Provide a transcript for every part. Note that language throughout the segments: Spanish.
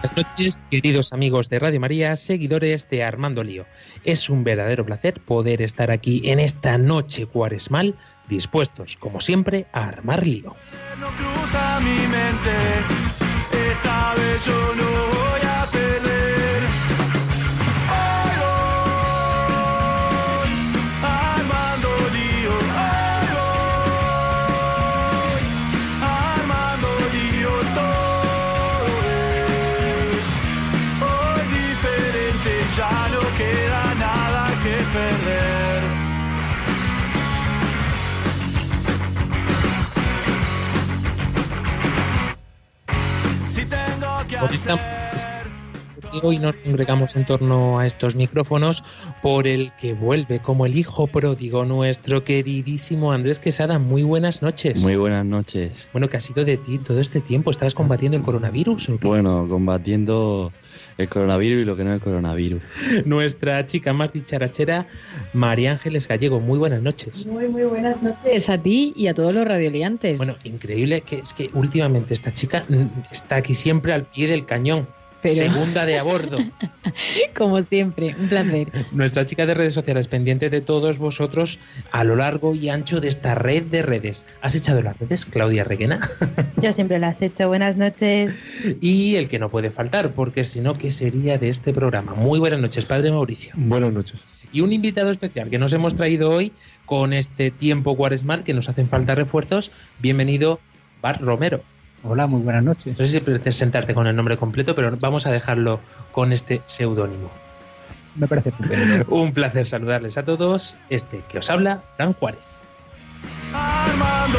Buenas noches, queridos amigos de Radio María, seguidores de Armando Lío. Es un verdadero placer poder estar aquí en esta noche cuaresmal, dispuestos, como siempre, a armar lío. No cruza mi mente. Esta vez yo no Hoy hoy nos congregamos en torno a estos micrófonos por el que vuelve como el hijo pródigo nuestro queridísimo Andrés Quesada. Muy buenas noches. Muy buenas noches. Bueno, ¿qué ha sido de ti todo este tiempo? ¿Estabas combatiendo el coronavirus o qué? Bueno, combatiendo el coronavirus y lo que no es el coronavirus. Nuestra chica más dicharachera, María Ángeles Gallego. Muy buenas noches. Muy, muy buenas noches a ti y a todos los radioliantes. Bueno, increíble que es que últimamente esta chica está aquí siempre al pie del cañón. Pero- Segunda de a bordo. Como siempre, un placer. Nuestra chica de redes sociales pendiente de todos vosotros a lo largo y ancho de esta red de redes. ¿Has echado las redes, Claudia Reguena? Yo siempre las he hecho. Buenas noches. y el que no puede faltar, porque si no, ¿qué sería de este programa? Muy buenas noches, padre Mauricio. Buenas noches. Y un invitado especial que nos hemos traído hoy con este tiempo cuaresmal que nos hacen falta refuerzos. Bienvenido, Bar Romero. Hola, muy buenas noches. No sé si prefieres sentarte con el nombre completo, pero vamos a dejarlo con este seudónimo. Me parece estupendo. Un placer saludarles a todos. Este que os habla, Fran Juárez. Armando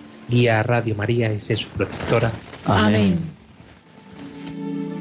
guía a Radio María y sé su protectora. Amén. Big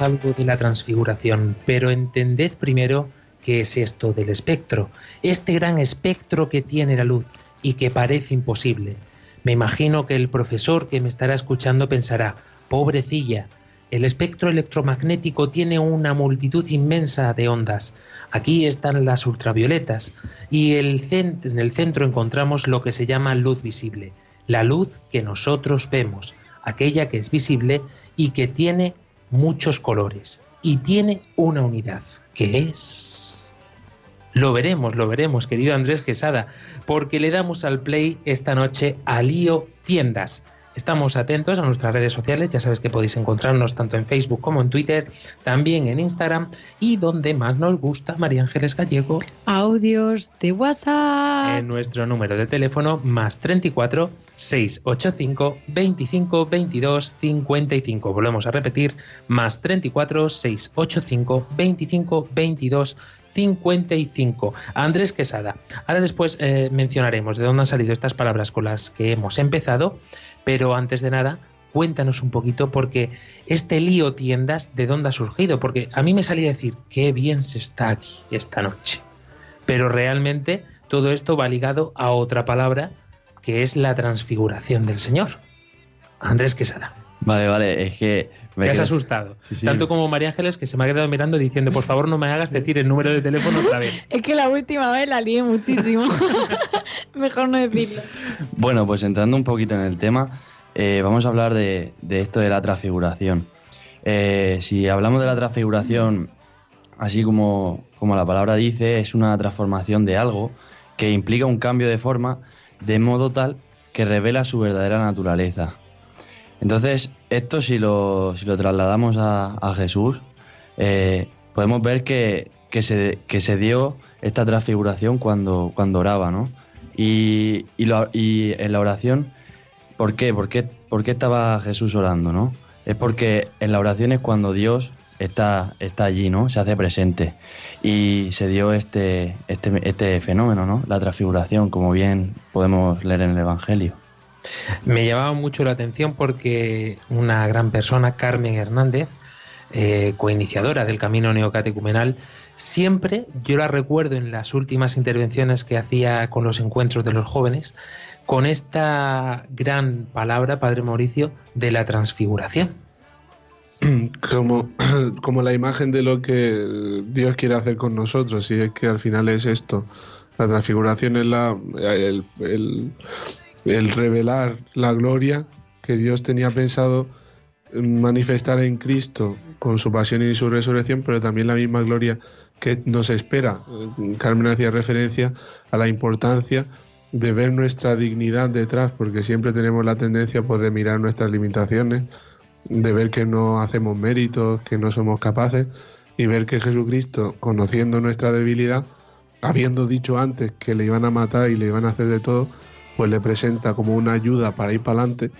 algo de la transfiguración, pero entended primero qué es esto del espectro, este gran espectro que tiene la luz y que parece imposible. Me imagino que el profesor que me estará escuchando pensará, pobrecilla, el espectro electromagnético tiene una multitud inmensa de ondas. Aquí están las ultravioletas y en el centro encontramos lo que se llama luz visible, la luz que nosotros vemos, aquella que es visible y que tiene muchos colores y tiene una unidad, que es... Lo veremos, lo veremos, querido Andrés Quesada, porque le damos al play esta noche a Lío Tiendas. Estamos atentos a nuestras redes sociales, ya sabes que podéis encontrarnos tanto en Facebook como en Twitter, también en Instagram y donde más nos gusta, María Ángeles Gallego, Audios de WhatsApp. en nuestro número de teléfono más 34 685 25 22 55. Volvemos a repetir, más 34 685 25 22 55. Andrés Quesada. Ahora después eh, mencionaremos de dónde han salido estas palabras con las que hemos empezado, pero antes de nada, cuéntanos un poquito porque este lío tiendas, ¿de dónde ha surgido? Porque a mí me salía a decir, qué bien se está aquí esta noche. Pero realmente todo esto va ligado a otra palabra que es la transfiguración del Señor. Andrés Quesada. Vale, vale, es que... me Te has quedo- asustado. Sí, sí. Tanto como María Ángeles que se me ha quedado mirando diciendo, por favor no me hagas decir el número de teléfono otra vez. Es que la última vez la lié muchísimo. Mejor no decirlo. Bueno, pues entrando un poquito en el tema, eh, vamos a hablar de, de esto de la transfiguración. Eh, si hablamos de la transfiguración, así como, como la palabra dice, es una transformación de algo que implica un cambio de forma de modo tal que revela su verdadera naturaleza. Entonces, esto si lo, si lo trasladamos a, a Jesús, eh, podemos ver que, que se, que se dio esta transfiguración cuando, cuando oraba, ¿no? Y, y, lo- y en la oración, ¿por qué? ¿Por qué, por qué estaba Jesús orando, no? Es porque en la oración es cuando Dios está, está allí, ¿no? Se hace presente. Y se dio este, este, este fenómeno, ¿no? La transfiguración, como bien podemos leer en el Evangelio. Me llamaba mucho la atención porque una gran persona, Carmen Hernández, eh, coiniciadora del camino neocatecumenal, siempre, yo la recuerdo en las últimas intervenciones que hacía con los encuentros de los jóvenes, con esta gran palabra, Padre Mauricio, de la transfiguración. como, como la imagen de lo que Dios quiere hacer con nosotros, y es que al final es esto. La transfiguración es la, el, el revelar la gloria que Dios tenía pensado manifestar en Cristo con su pasión y su resurrección, pero también la misma gloria que nos espera. Eh, Carmen hacía referencia a la importancia de ver nuestra dignidad detrás, porque siempre tenemos la tendencia pues, de mirar nuestras limitaciones, de ver que no hacemos méritos, que no somos capaces, y ver que Jesucristo, conociendo nuestra debilidad, habiendo dicho antes que le iban a matar y le iban a hacer de todo, pues le presenta como una ayuda para ir para adelante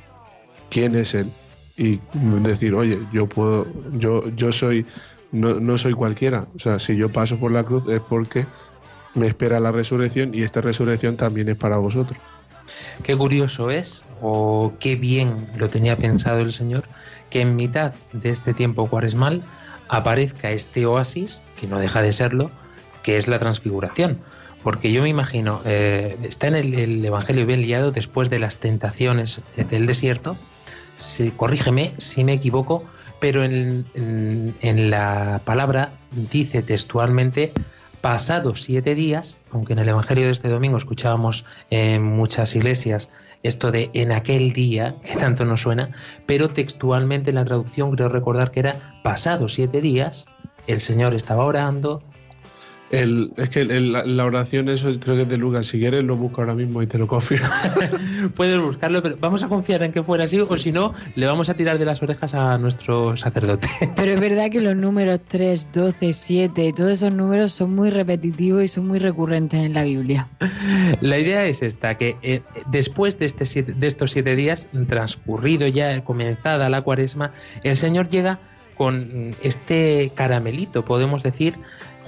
quién es él y decir, oye, yo puedo, yo, yo soy, no, no soy cualquiera. O sea, si yo paso por la cruz es porque me espera la resurrección y esta resurrección también es para vosotros. Qué curioso es, o qué bien lo tenía pensado el Señor, que en mitad de este tiempo cuaresmal aparezca este oasis, que no deja de serlo, que es la transfiguración. Porque yo me imagino, eh, está en el, el Evangelio bien liado después de las tentaciones del desierto, si, corrígeme si me equivoco, pero en, en- en la palabra dice textualmente pasados siete días, aunque en el Evangelio de este domingo escuchábamos en muchas iglesias esto de en aquel día, que tanto nos suena, pero textualmente en la traducción creo recordar que era pasados siete días, el Señor estaba orando, El, es que el- la, oración, eso creo que es de Lucas. Si quieres, lo busco ahora mismo y te lo confirmo. puedes buscarlo, pero vamos a confiar en que fuera así, o si no, le vamos a tirar de las orejas a nuestro sacerdote. Pero es verdad que los números 3, 12, 7, todos esos números son muy repetitivos y son muy recurrentes en la Biblia. La idea es esta, que eh, después de, este siete- de estos siete días, transcurrido ya, comenzada la cuaresma, el Señor llega con este caramelito, podemos decir,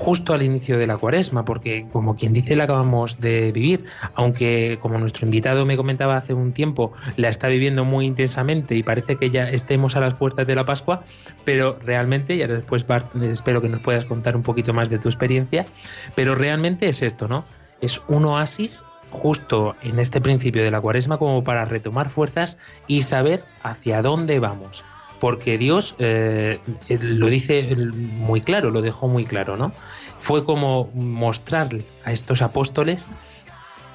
justo al inicio de la cuaresma, porque como quien dice la acabamos de vivir, aunque como nuestro invitado me comentaba hace un tiempo, la está viviendo muy intensamente y parece que ya estemos a las puertas de la Pascua, pero realmente, y ahora después Bart, espero que nos puedas contar un poquito más de tu experiencia, pero realmente es esto, ¿no? Es un oasis justo en este principio de la cuaresma como para retomar fuerzas y saber hacia dónde vamos. Porque Dios eh, lo dice muy claro, lo dejó muy claro, ¿no? Fue como mostrarle a estos apóstoles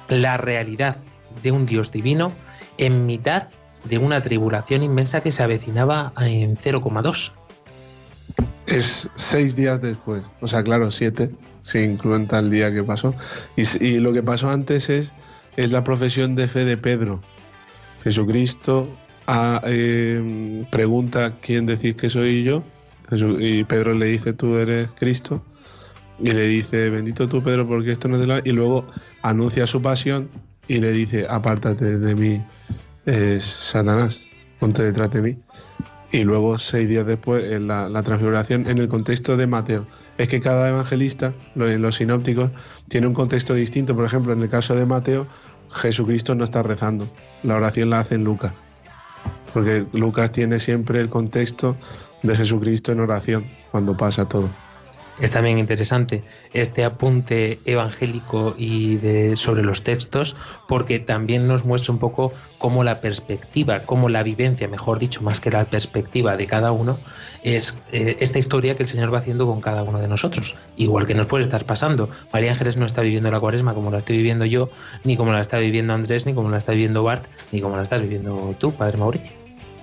la realidad de un Dios divino en mitad de una tribulación inmensa que se avecinaba en 0,2. Es seis días después. O sea, claro, siete, si incluyen tal día que pasó. Y lo que pasó antes es, es la profesión de fe de Pedro. Jesucristo eh, pregunta quién decís que soy yo. Y Pedro le dice, tú eres Cristo. Y le dice, bendito tú, Pedro, porque esto no es de la... Y luego anuncia su pasión y le dice, apártate de mí, Satanás, ponte detrás de mí. Y luego, seis días después, en la, transfiguración en el contexto de Mateo. es que cada evangelista, los sinópticos, tiene un contexto distinto. Por ejemplo, en el caso de Mateo, Jesucristo no está rezando. La oración la hace en Lucas. Porque Lucas tiene siempre el contexto de Jesucristo en oración cuando pasa todo. Es también interesante este apunte evangélico y de, sobre los textos, porque también nos muestra un poco cómo la perspectiva, cómo la vivencia, mejor dicho, más que la perspectiva de cada uno, es eh, esta historia que el Señor va haciendo con cada uno de nosotros. Igual que nos puede estar pasando. María Ángeles no está viviendo la cuaresma como la estoy viviendo yo, ni como la está viviendo Andrés, ni como la está viviendo Bart, ni como la estás viviendo tú, Padre Mauricio.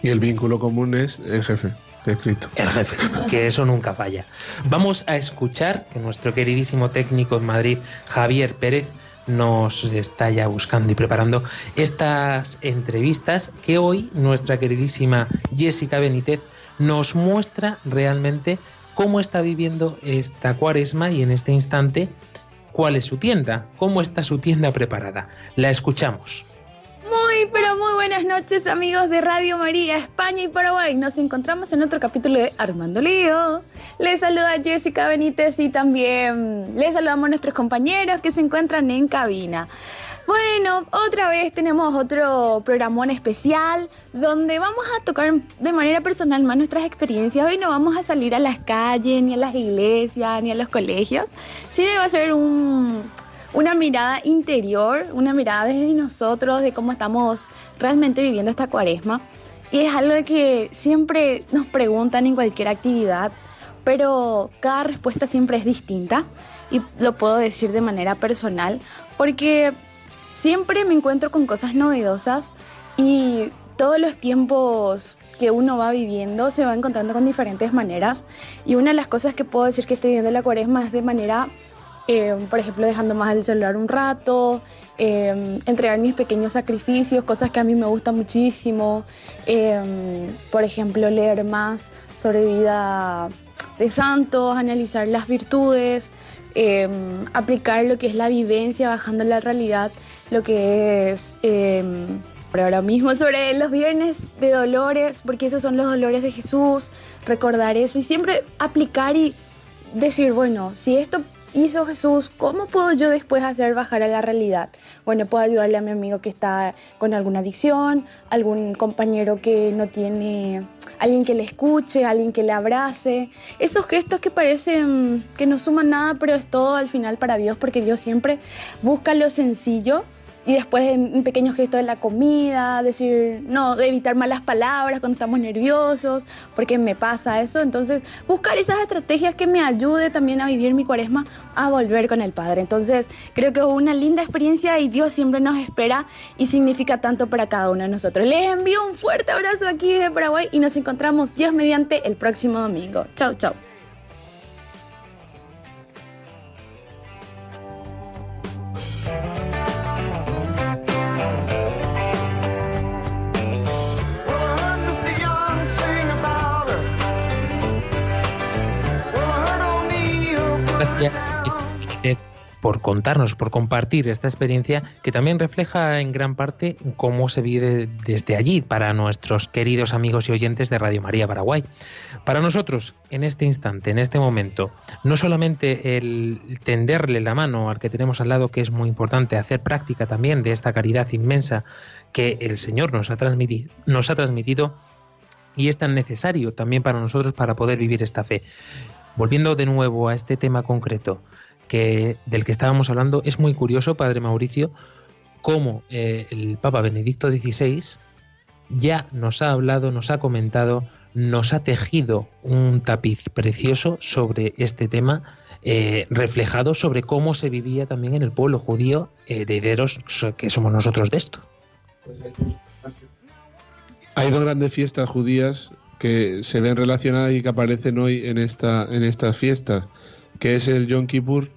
Y el vínculo común es el jefe, escrito. El jefe, que eso nunca falla. Vamos a escuchar que nuestro queridísimo técnico en Madrid, Javier Pérez, nos está ya buscando y preparando estas entrevistas que hoy nuestra queridísima Jessica Benítez nos muestra realmente cómo está viviendo esta cuaresma y en este instante cuál es su tienda, cómo está su tienda preparada. La escuchamos. Pero muy buenas noches amigos de Radio María, España y Paraguay. Nos encontramos en otro capítulo de Armando Lío. Les saluda Jessica Benítez y también les saludamos a nuestros compañeros que se encuentran en cabina. Bueno, otra vez tenemos otro programón especial donde vamos a tocar de manera personal más nuestras experiencias. Hoy no vamos a salir a las calles, ni a las iglesias, ni a los colegios, sino va a ser un, una mirada interior, una mirada desde nosotros, de cómo estamos realmente viviendo esta cuaresma. Y es algo que siempre nos preguntan en cualquier actividad, pero cada respuesta siempre es distinta. Y lo puedo decir de manera personal, porque siempre me encuentro con cosas novedosas y todos los tiempos que uno va viviendo se va encontrando con diferentes maneras. Y una de las cosas que puedo decir que estoy viviendo la cuaresma es de manera eh, por ejemplo, dejando más el celular un rato, eh, entregar mis pequeños sacrificios, cosas que a mí me gustan muchísimo, eh, por ejemplo, leer más sobre vida de santos, analizar las virtudes, aplicar lo que es la vivencia, bajando la realidad, lo que es... por ahora mismo sobre los viernes de dolores, porque esos son los dolores de Jesús, recordar eso y siempre aplicar y decir, bueno, si esto hizo Jesús, ¿cómo puedo yo después hacer bajar a la realidad? Bueno, puedo ayudarle a mi amigo que está con alguna adicción, algún compañero que no tiene, alguien que le escuche, alguien que le abrace. Esos gestos que parecen que no suman nada, pero es todo al final para Dios, porque Dios siempre busca lo sencillo. Y después un pequeño gesto de la comida, decir, no, de evitar malas palabras cuando estamos nerviosos, porque me pasa eso. Entonces, buscar esas estrategias que me ayude también a vivir mi cuaresma, a volver con el Padre. Entonces, creo que es una linda experiencia y Dios siempre nos espera y significa tanto para cada uno de nosotros. Les envío un fuerte abrazo aquí desde Paraguay y nos encontramos Dios mediante el próximo domingo. Chau, chau. Por contarnos, por compartir esta experiencia que también refleja en gran parte cómo se vive desde allí para nuestros queridos amigos y oyentes de Radio María Paraguay. Para nosotros, en este instante, en este momento, no solamente el tenderle la mano al que tenemos al lado, que es muy importante, hacer práctica también de esta caridad inmensa que el Señor nos ha transmitido, nos ha transmitido y es tan necesario también para nosotros para poder vivir esta fe. Volviendo de nuevo a este tema concreto que, del que estábamos hablando, es muy curioso, Padre Mauricio, cómo eh, el Papa Benedicto XVI ya nos ha hablado, nos ha comentado, nos ha tejido un tapiz precioso sobre este tema, eh, reflejado sobre cómo se vivía también en el pueblo judío, herederos que somos nosotros de esto. Hay dos grandes fiestas judías que se ven relacionadas y que aparecen hoy en, esta, en estas fiestas, que es el Yom Kippur,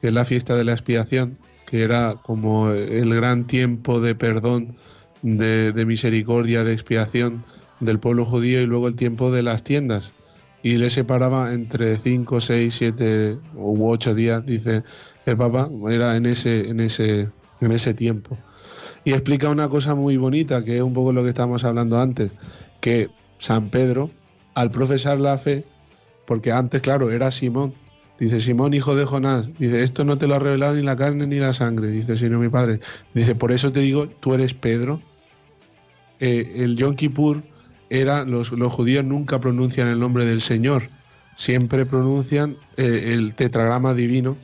que es la fiesta de la expiación, que era como el gran tiempo de perdón, de, misericordia, de expiación del pueblo judío, y luego el tiempo de las tiendas. Y le separaba entre 5, 6, 7 u 8 días, dice el Papa, era en ese, en ese, en ese tiempo. Y explica una cosa muy bonita, que es un poco lo que estábamos hablando antes, que San Pedro, al profesar la fe, porque antes, claro, era Simón, Dice, Simón, hijo de Jonás, dice, esto no te lo ha revelado ni la carne ni la sangre, dice, sino mi Padre. Dice, por eso te digo, tú eres Pedro. Eh, el Yom Kippur era, los, judíos nunca pronuncian el nombre del Señor, siempre pronuncian eh, el tetragrama divino,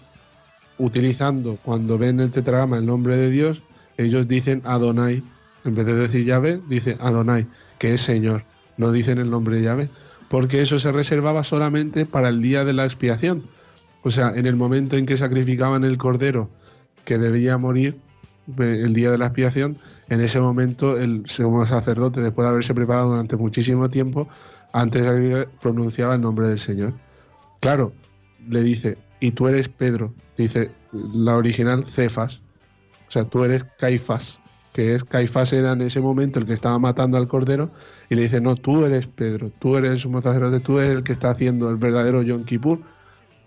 utilizando cuando ven el tetragrama el nombre de Dios, ellos dicen Adonai, en vez de decir Yahvé, dice Adonai, que es Señor, no dicen el nombre de Yahvé, porque eso se reservaba solamente para el día de la expiación. O sea, en el momento en que sacrificaban el cordero que debía morir, eh, el día de la expiación, en ese momento el sumo sacerdote, después de haberse preparado durante muchísimo tiempo, antes de salir, pronunciaba el nombre del Señor. Claro, le dice, y tú eres Pedro, dice la original Cefas, o sea, tú eres Caifás, que es Caifás era en ese momento el que estaba matando al cordero, y le dice, no, tú eres Pedro, tú eres el sumo sacerdote, tú eres el que está haciendo el verdadero Yom Kippur,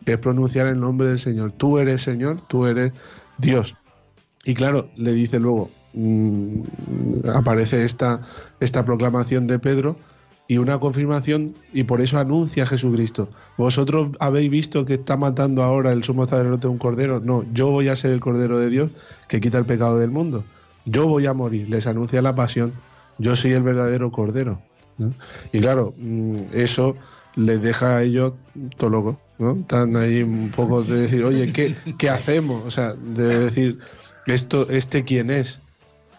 que es pronunciar el nombre del Señor, tú eres Señor, tú eres Dios. Y claro, le dice luego, mm, aparece esta, esta proclamación de Pedro y una confirmación y por eso anuncia a Jesucristo. ¿Vosotros habéis visto que está matando ahora el sumo sacerdote un cordero? No, yo voy a ser el cordero de Dios que quita el pecado del mundo. Yo voy a morir, les anuncia la pasión, yo soy el verdadero cordero. Y claro, mm, eso les deja a ellos todo loco, ¿no? Están ahí un poco de decir, oye, ¿qué, qué hacemos? O sea, de decir, esto, este quién es.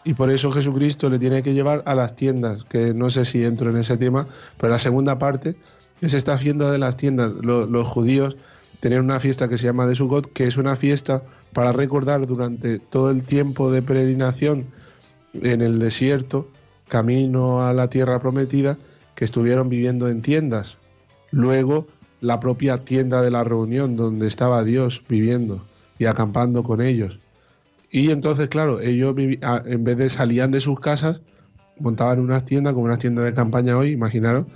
Y por eso Jesucristo le tiene que llevar a las tiendas, que no sé si entro en ese tema, pero la segunda parte es esta fiesta de las tiendas. Lo- los judíos tenían una fiesta que se llama de Sukkot, que es una fiesta para recordar durante todo el tiempo de peregrinación en el desierto, camino a la tierra prometida, que estuvieron viviendo en tiendas. Luego, la propia tienda de la reunión, donde estaba Dios viviendo y acampando con ellos. Y entonces, claro, ellos vivi- a- en vez de salían de sus casas, montaban unas tiendas, como unas tiendas de campaña hoy, imaginaros,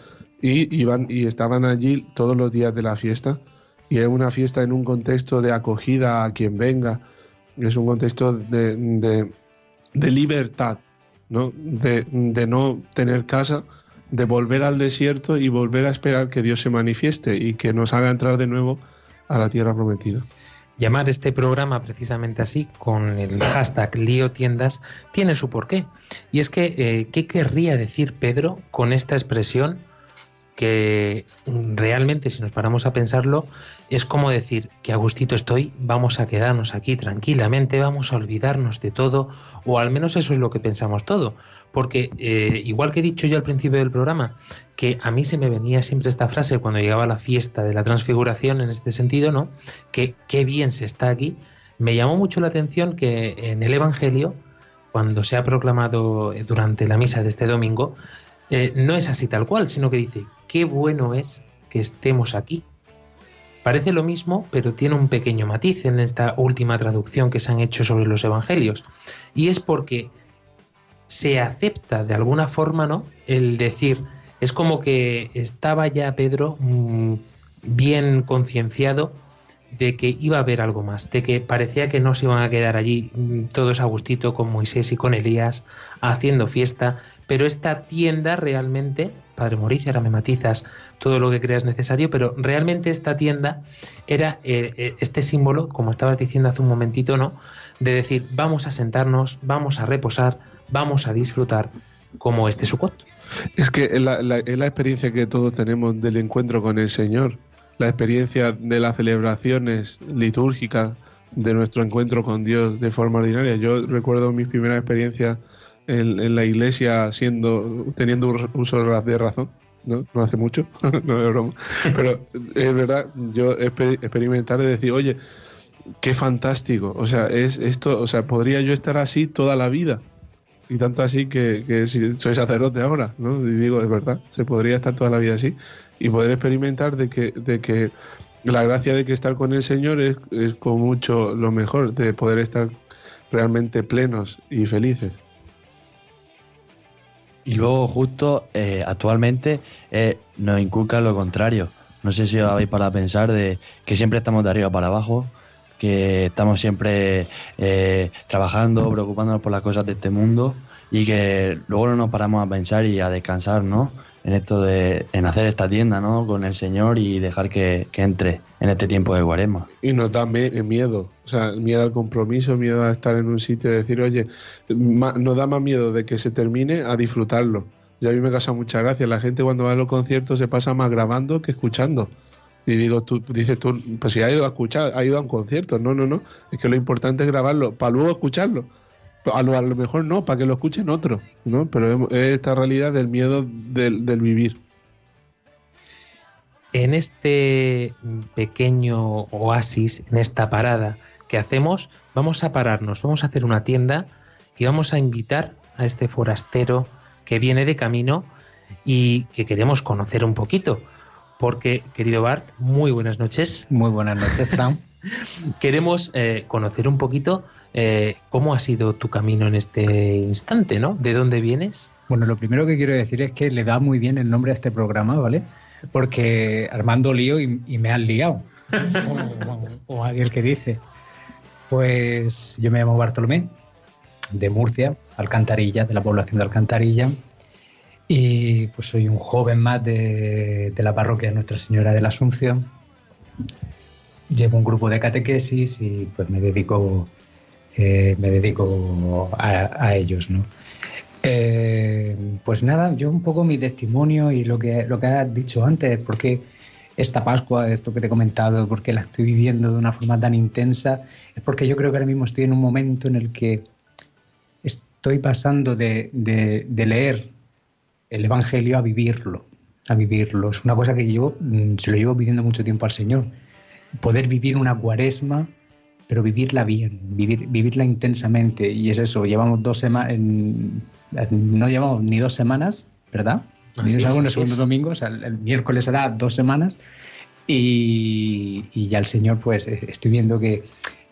y iban y estaban allí todos los días de la fiesta. Y es una fiesta en un contexto de acogida a quien venga, es un contexto de, de- libertad, ¿no? De, de no tener casa, de volver al desierto y volver a esperar que Dios se manifieste y que nos haga entrar de nuevo a la tierra prometida. Llamar este programa precisamente así, con el hashtag lío tiendas, tiene su porqué. Y es que, eh, ¿qué querría decir Pedro con esta expresión? Que realmente, si nos paramos a pensarlo, es como decir que a gustito estoy, vamos a quedarnos aquí tranquilamente, vamos a olvidarnos de todo, o al menos eso es lo que pensamos todo. Porque, eh, igual que he dicho yo al principio del programa, que a mí se me venía siempre esta frase cuando llegaba la fiesta de la transfiguración en este sentido, ¿no? Que qué bien se está aquí. Me llamó mucho la atención que en el Evangelio, cuando se ha proclamado durante la misa de este domingo, eh, no es así tal cual, sino que dice, qué bueno es que estemos aquí. Parece lo mismo, pero tiene un pequeño matiz en esta última traducción que se han hecho sobre los evangelios. Y es porque se acepta de alguna forma, ¿no? El decir, es como que estaba ya Pedro mm, bien concienciado de que iba a haber algo más, de que parecía que no se iban a quedar allí mm, todos a gustito con Moisés y con Elías haciendo fiesta, pero esta tienda realmente, Padre Mauricio, ahora me matizas todo lo que creas necesario, pero realmente esta tienda era eh, eh, este símbolo, como estabas diciendo hace un momentito, ¿no? De decir, vamos a sentarnos, vamos a reposar, vamos a disfrutar como este Sukkot. Es que la- es la experiencia que todos tenemos del encuentro con el Señor, la experiencia de las celebraciones litúrgicas, de nuestro encuentro con Dios de forma ordinaria. Yo recuerdo mis primeras experiencias en, la iglesia siendo teniendo un uso de razón, ¿no? Hace mucho, no es broma. Pero es verdad, yo exper- experimentar de decir, oye, qué fantástico. O sea, es esto, o sea, podría yo estar así toda la vida. Y tanto así que, que si soy sacerdote ahora, ¿no? Y digo, es verdad, se podría estar toda la vida así. Y poder experimentar de que, de que la gracia de que estar con el Señor es, es con mucho lo mejor, de poder estar realmente plenos y felices. Y luego justo eh, actualmente eh, nos inculca lo contrario. No sé si os habéis para pensar de que siempre estamos de arriba para abajo, que estamos siempre eh, trabajando, preocupándonos por las cosas de este mundo y que luego no nos paramos a pensar y a descansar, ¿no? En esto de, en hacer esta tienda, ¿no? Con el Señor y dejar que, que entre en este tiempo de cuaresma. Y nos da eh, miedo, o sea, miedo al compromiso, miedo a estar en un sitio y decir, oye, nos da más miedo de que se termine a disfrutarlo. Y a mí me causa mucha gracia. La gente cuando va a los conciertos se pasa más grabando que escuchando. Y digo, tú dices tú, pues si ha ido a escuchar, ha ido a un concierto. No, no, no. Es que lo importante es grabarlo para luego escucharlo. A lo, a lo mejor no, para que lo escuchen otros, ¿no? Pero es esta realidad del miedo del, del vivir. En este pequeño oasis, en esta parada que hacemos, vamos a pararnos, vamos a hacer una tienda y vamos a invitar a este forastero que viene de camino y que queremos conocer un poquito. Porque, querido Bart, muy buenas noches. Muy buenas noches, Fran. Queremos eh, conocer un poquito eh, cómo ha sido tu camino en este instante, ¿no? ¿De dónde vienes? Bueno, lo primero que quiero decir es que le da muy bien el nombre a este programa, ¿vale? Porque Armando lío y, y me han liado. o, o aquel que dice. Pues yo me llamo Bartolomé, de Murcia, Alcantarilla, de la población de Alcantarilla. Y pues soy un joven más de, de la parroquia Nuestra Señora de la Asunción. Llevo un grupo de catequesis y pues me dedico, eh, me dedico a, ellos, ¿no? Eh, pues nada, yo un poco mi testimonio y lo que, lo que has dicho antes, porque esta Pascua, esto que te he comentado, porque la estoy viviendo de una forma tan intensa, es porque yo creo que ahora mismo estoy en un momento en el que estoy pasando de, de, de leer el Evangelio a vivirlo, a vivirlo. Es una cosa que yo mm, se lo llevo pidiendo mucho tiempo al Señor. Poder vivir una cuaresma, pero vivirla bien, vivir, vivirla intensamente. Y es eso, llevamos dos semanas, no llevamos ni dos semanas, ¿verdad? Así Ni es, es, el así segundo es. domingo, o sea, el, el miércoles será dos semanas. Y, y ya el Señor, pues eh, estoy viendo que,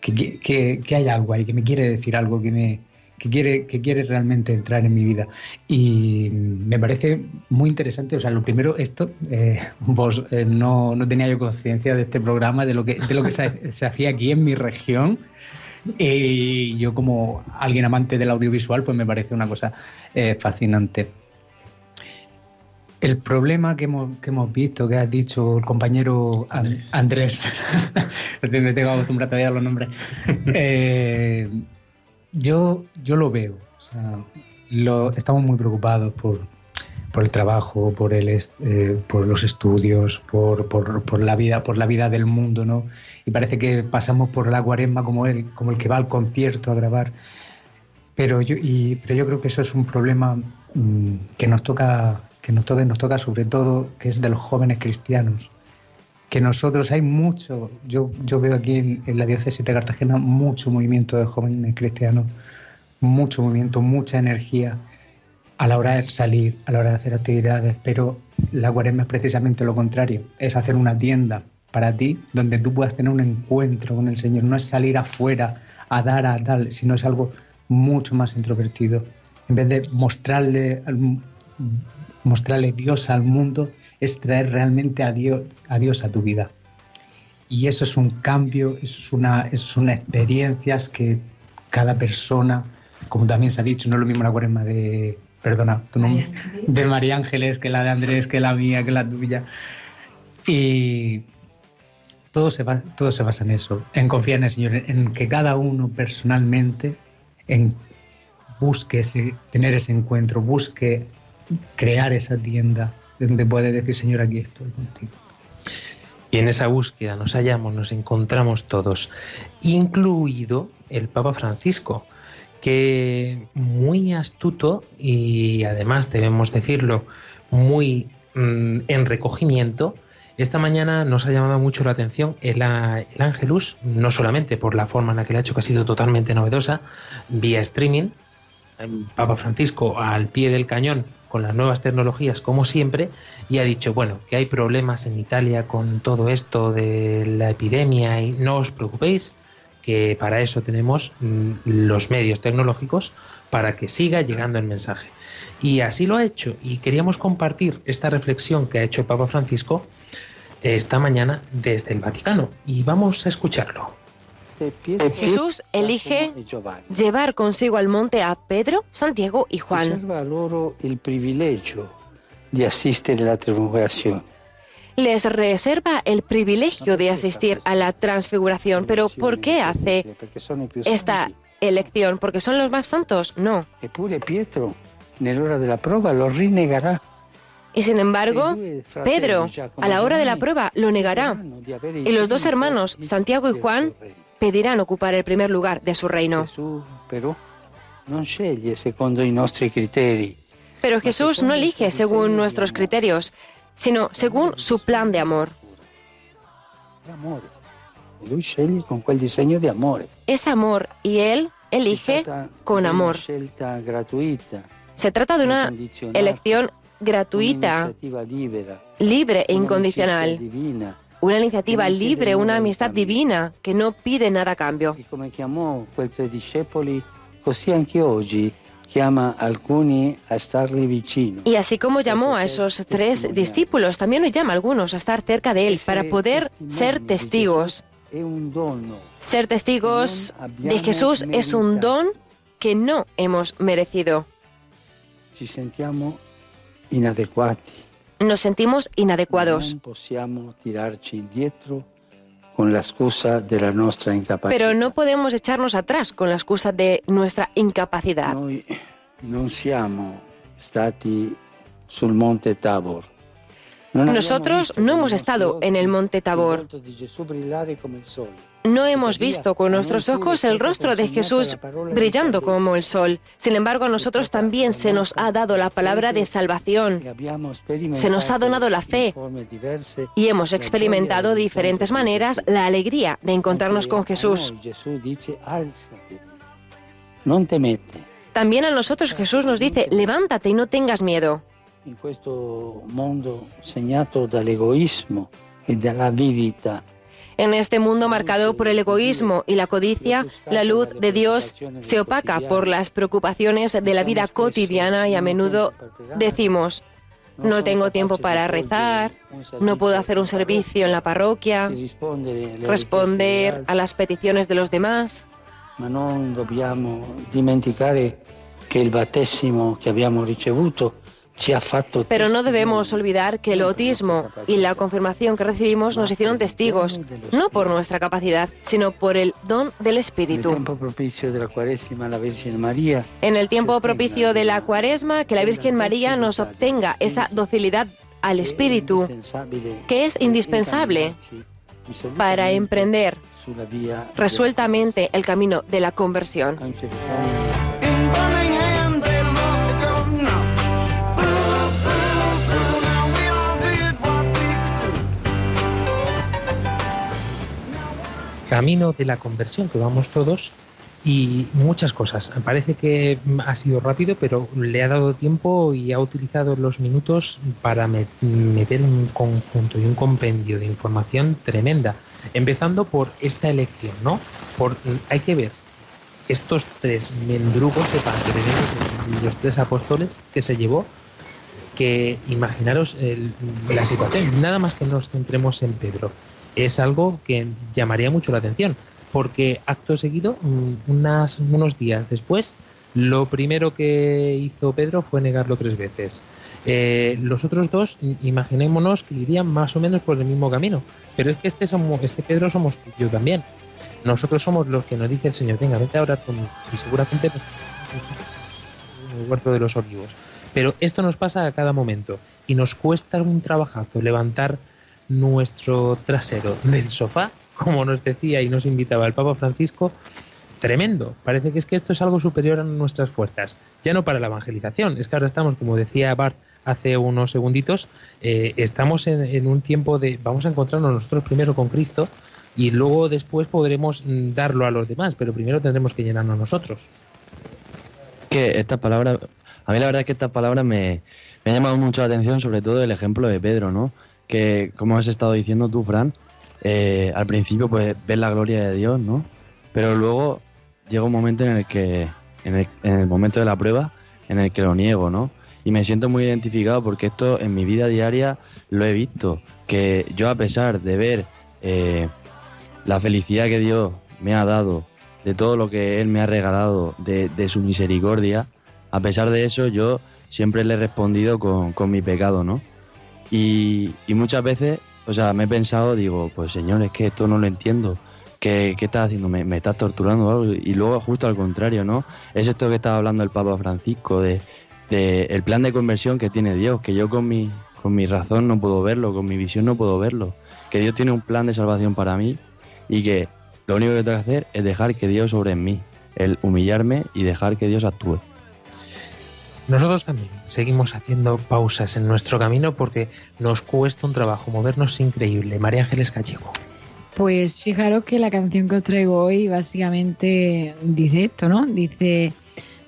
que, que- que hay algo ahí, que me quiere decir algo, que me, que quiere, que quiere realmente entrar en mi vida. Y me parece muy interesante. O sea, lo primero, esto, eh, vos eh, no, no tenía yo conciencia de este programa, de lo que, de lo que se, se hacía aquí en mi región. Y yo, como alguien amante del audiovisual, pues me parece una cosa eh, fascinante. El problema que hemos, que hemos visto, que has dicho el compañero An- Andrés, me tengo acostumbrado todavía a los nombres, Eh, yo, yo lo veo. o sea, lo- estamos muy preocupados por, por el trabajo, por, el, eh, por los estudios, por, por, por la vida, por la vida del mundo, ¿no? Y parece que pasamos por la cuaresma como el, como el que va al concierto a grabar. Pero yo, y, pero yo creo que eso es un problema mm, que nos toca, que nos toca, nos toca sobre todo, que es de los jóvenes cristianos. Que nosotros hay mucho, yo, yo veo aquí en, en la diócesis de Cartagena mucho movimiento de jóvenes cristianos, mucho movimiento, mucha energía a la hora de salir, a la hora de hacer actividades, pero la cuaresma es precisamente lo contrario, es hacer una tienda para ti donde tú puedas tener un encuentro con el Señor, no es salir afuera a dar a tal, sino es algo mucho más introvertido. En vez de mostrarle, mostrarle Dios al mundo, es traer realmente a Dios, a Dios a tu vida. Y eso es un cambio, eso es una, eso son experiencias que cada persona, como también se ha dicho, no es lo mismo la cuaresma de, perdona, tu nombre, de María Ángeles que la de Andrés, que la mía, que la tuya. Y todo se, va, todo se basa en eso, en confiar en el Señor, en que cada uno personalmente en, busque ese, tener ese encuentro, busque crear esa tienda donde puede decir, Señor, aquí estoy contigo. Y en esa búsqueda nos hallamos, nos encontramos todos, incluido el Papa Francisco, que muy astuto y además debemos decirlo, muy mm, en recogimiento, esta mañana nos ha llamado mucho la atención el, Ángelus, no solamente por la forma en la que lo ha hecho, que ha sido totalmente novedosa, vía streaming, Papa Francisco al pie del cañón con las nuevas tecnologías como siempre y ha dicho, bueno, que hay problemas en Italia con todo esto de la epidemia y no os preocupéis, que para eso tenemos mm, los medios tecnológicos para que siga llegando el mensaje. Y así lo ha hecho y queríamos compartir esta reflexión que ha hecho el Papa Francisco esta mañana desde el Vaticano y vamos a escucharlo. Jesús elige llevar consigo al monte a Pedro, Santiago y Juan. Il privilegio di assistere alla tribulazione. Les reserva el privilegio de asistir a la transfiguración. Pero ¿por qué hace esta elección? ¿Porque son los más santos? No. Pietro, nell'ora della prova, lo rinnegarà. Y sin embargo, Pedro, a la hora de la prueba, lo negará. Y los dos hermanos, Santiago y Juan, pedirán ocupar el primer lugar de su reino. Pero Jesús no elige según nuestros criterios, sino según su plan de amor. Es amor y Él elige con amor. Se trata de una elección gratuita, libre e incondicional. Una iniciativa libre, una amistad divina que no pide nada a cambio. Come chiamò quei tre discepoli, così anche oggi chiama alcuni a stargli vicino. Y así como llamó a esos tres discípulos, también nos llama a algunos a estar cerca de Él para poder ser testigos. Ser testigos de Jesús es un don que no hemos merecido. Ci sentiamo inadeguati. Nos sentimos inadecuados. La. Pero no podemos echarnos atrás con la excusa de nuestra incapacidad. Noi non siamo stati sul monte Tabor. Nosotros no hemos estado en el monte Tabor. No hemos visto con nuestros ojos el rostro de Jesús brillando como el sol. Sin embargo, a nosotros también se nos ha dado la palabra de salvación Se nos ha donado la fe. y hemos experimentado de diferentes maneras la alegría de encontrarnos con Jesús. También a nosotros Jesús nos dice, levántate y no tengas miedo. In questo mondo segnato dall'egoismo e dall'avidità, En este mundo marcado por el egoísmo y la codicia, la luz de Dios se opaca por las preocupaciones de la vida cotidiana y a menudo decimos, no tengo tiempo para rezar, no puedo hacer un servicio en la parroquia, responder a las peticiones de los demás. ma non dobbiamo dimenticare che il battesimo che abbiamo ricevuto Pero no debemos olvidar que el bautismo y la confirmación que recibimos nos hicieron testigos, no por nuestra capacidad, sino por el don del Espíritu. En el tiempo propicio de la cuaresma, que la Virgen María nos obtenga esa docilidad al Espíritu, que es indispensable para emprender resueltamente el camino de la conversión. Camino de la conversión que vamos todos y muchas cosas. Parece que ha sido rápido, pero le ha dado tiempo y ha utilizado los minutos para me- meter un conjunto y un compendio de información tremenda. Empezando por esta elección, ¿no? Por, hay que ver estos tres mendrugos de pan que tenemos, los tres apóstoles que se llevó, que imaginaros el- la situación, nada más que nos centremos en Pedro. Es algo que llamaría mucho la atención, porque acto seguido, mm, unos días después, lo primero que hizo Pedro fue negarlo tres veces. Eh, los otros dos, imaginémonos que irían más o menos por el mismo camino, pero es que este, somos, este Pedro somos tú yo también. Nosotros somos los que nos dice el Señor, venga, vete a orar conmigo. Y seguramente nos en el huerto de los olivos. Pero esto nos pasa a cada momento y nos cuesta un trabajazo levantar nuestro trasero del sofá, como nos decía y nos invitaba el Papa Francisco, tremendo. Parece que es que esto es algo superior a nuestras fuerzas. Ya no para la evangelización, es que ahora estamos, como decía Bart hace unos segunditos, eh, estamos en, un tiempo de vamos a encontrarnos nosotros primero con Cristo y luego después podremos mm, darlo a los demás, pero primero tendremos que llenarnos nosotros. que estas palabras, a mí la verdad es que estas palabras me, me han llamado mucho la atención, sobre todo el ejemplo de Pedro, ¿no? Que, como has estado diciendo tú, Fran, eh, al principio pues ves la gloria de Dios, ¿no? Pero luego llega un momento en el que, en el, en el momento de la prueba, en el que lo niego, ¿no? Y me siento muy identificado porque esto en mi vida diaria lo he visto, que yo a pesar de ver eh, la felicidad que Dios me ha dado, de todo lo que Él me ha regalado, de, de su misericordia, a pesar de eso yo siempre le he respondido con, con mi pecado, ¿no? Y, y muchas veces, o sea, me he pensado, digo, pues Señor, es que esto no lo entiendo. ¿Qué, qué estás haciendo? ¿Me, me estás torturando o algo? Y luego justo al contrario, ¿no? Es esto que estaba hablando el Papa Francisco, de, de el plan de conversión que tiene Dios, que yo con mi, con mi razón no puedo verlo, con mi visión no puedo verlo. Que Dios tiene un plan de salvación para mí y que lo único que tengo que hacer es dejar que Dios sobre en mí, el humillarme y dejar que Dios actúe. Nosotros también seguimos haciendo pausas en nuestro camino porque nos cuesta un trabajo movernos increíble. María Ángeles Gallego. Pues fijaros que la canción que os traigo hoy básicamente dice esto, ¿no? Dice,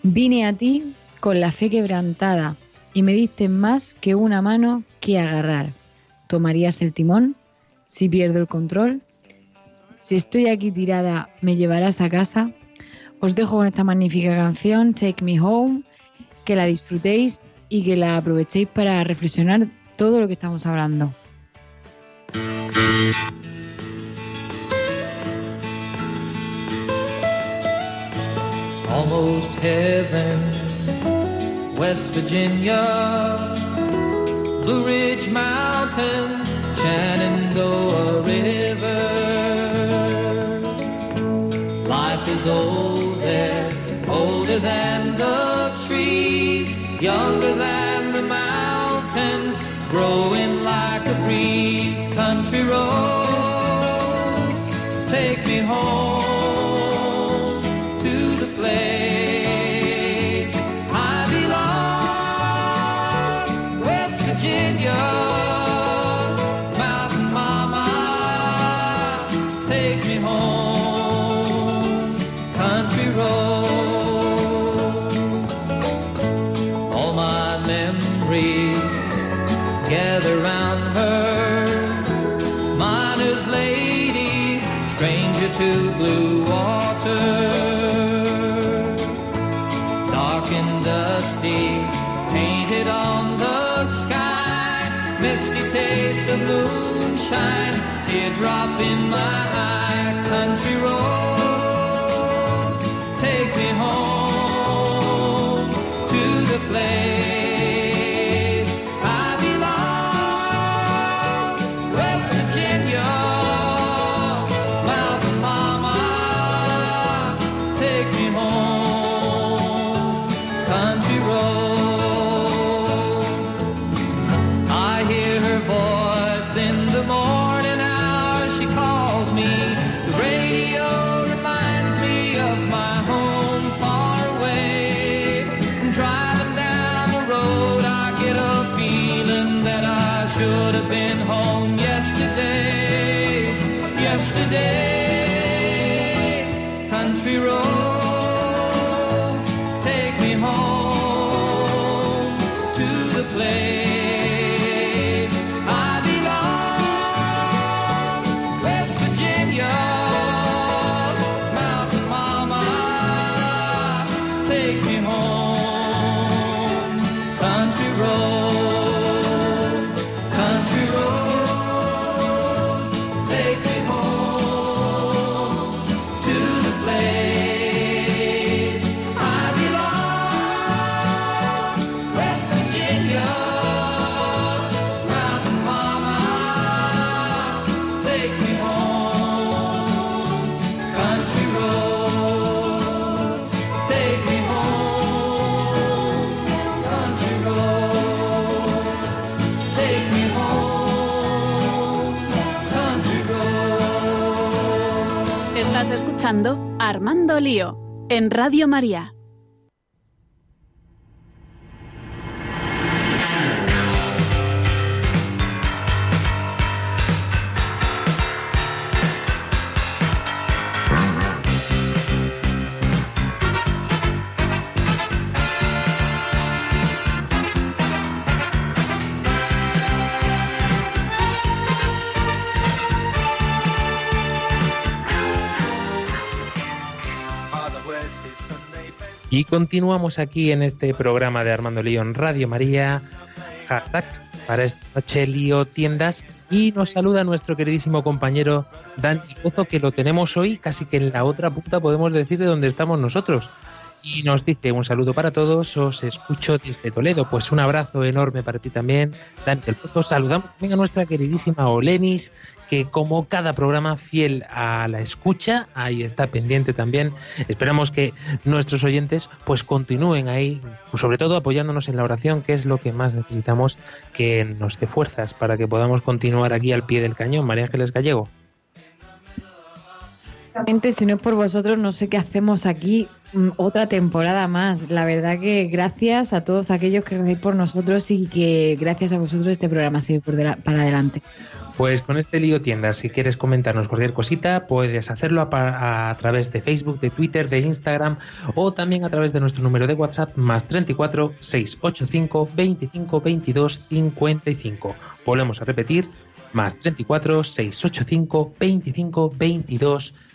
vine a ti con la fe quebrantada y me diste más que una mano que agarrar. ¿Tomarías el timón? Si pierdo el control. Si estoy aquí tirada, ¿me llevarás a casa? Os dejo con esta magnífica canción, Take Me Home, que la disfrutéis y que la aprovechéis para reflexionar todo lo que estamos hablando. almost heaven. West Virginia, Blue Ridge Mountains, Shenandoah River. Life is old there, older than the trees, younger than the mountains, growing like a breeze. Country roads, take me home teardrop in my eye, Armando Lío en Radio María. Continuamos aquí en este programa de Armando en Radio María. Hashtags para esta noche lío tiendas. Y nos saluda nuestro queridísimo compañero Dani Pozo que lo tenemos hoy casi que en la otra punta podemos decir de donde estamos nosotros. Y nos dice un saludo para todos, os escucho desde Toledo, pues un abrazo enorme para ti también, Dani Pozo. Saludamos también a nuestra queridísima Olenis, que como cada programa fiel a la escucha, ahí está pendiente también. Esperamos que nuestros oyentes pues continúen ahí, sobre todo apoyándonos en la oración, que es lo que más necesitamos, que nos dé fuerzas para que podamos continuar aquí al pie del cañón. María Ángeles Gallego. Realmente, si no es por vosotros, no sé qué hacemos aquí mm, otra temporada más. La verdad que gracias a todos aquellos que recibís por nosotros y que gracias a vosotros este programa sigue por para adelante. Pues con este lío tiendas, si quieres comentarnos cualquier cosita, puedes hacerlo a, a través de Facebook, de Twitter, de Instagram o también a través de nuestro número de WhatsApp más 34 685 25 22 55. Volvemos a repetir, más 34 685 25 22 55.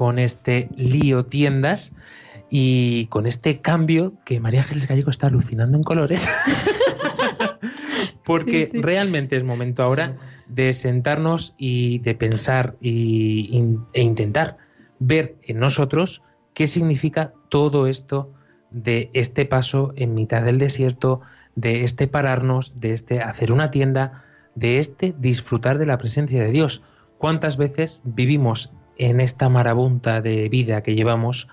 con este lío tiendas y con este cambio que María Ángeles Gallego está alucinando en colores. Porque Sí, sí. realmente es momento ahora de sentarnos y de pensar y- e intentar ver en nosotros qué significa todo esto de este paso en mitad del desierto, de este pararnos, de este hacer una tienda, de este disfrutar de la presencia de Dios. ¿Cuántas veces vivimos en esta marabunta de vida que llevamos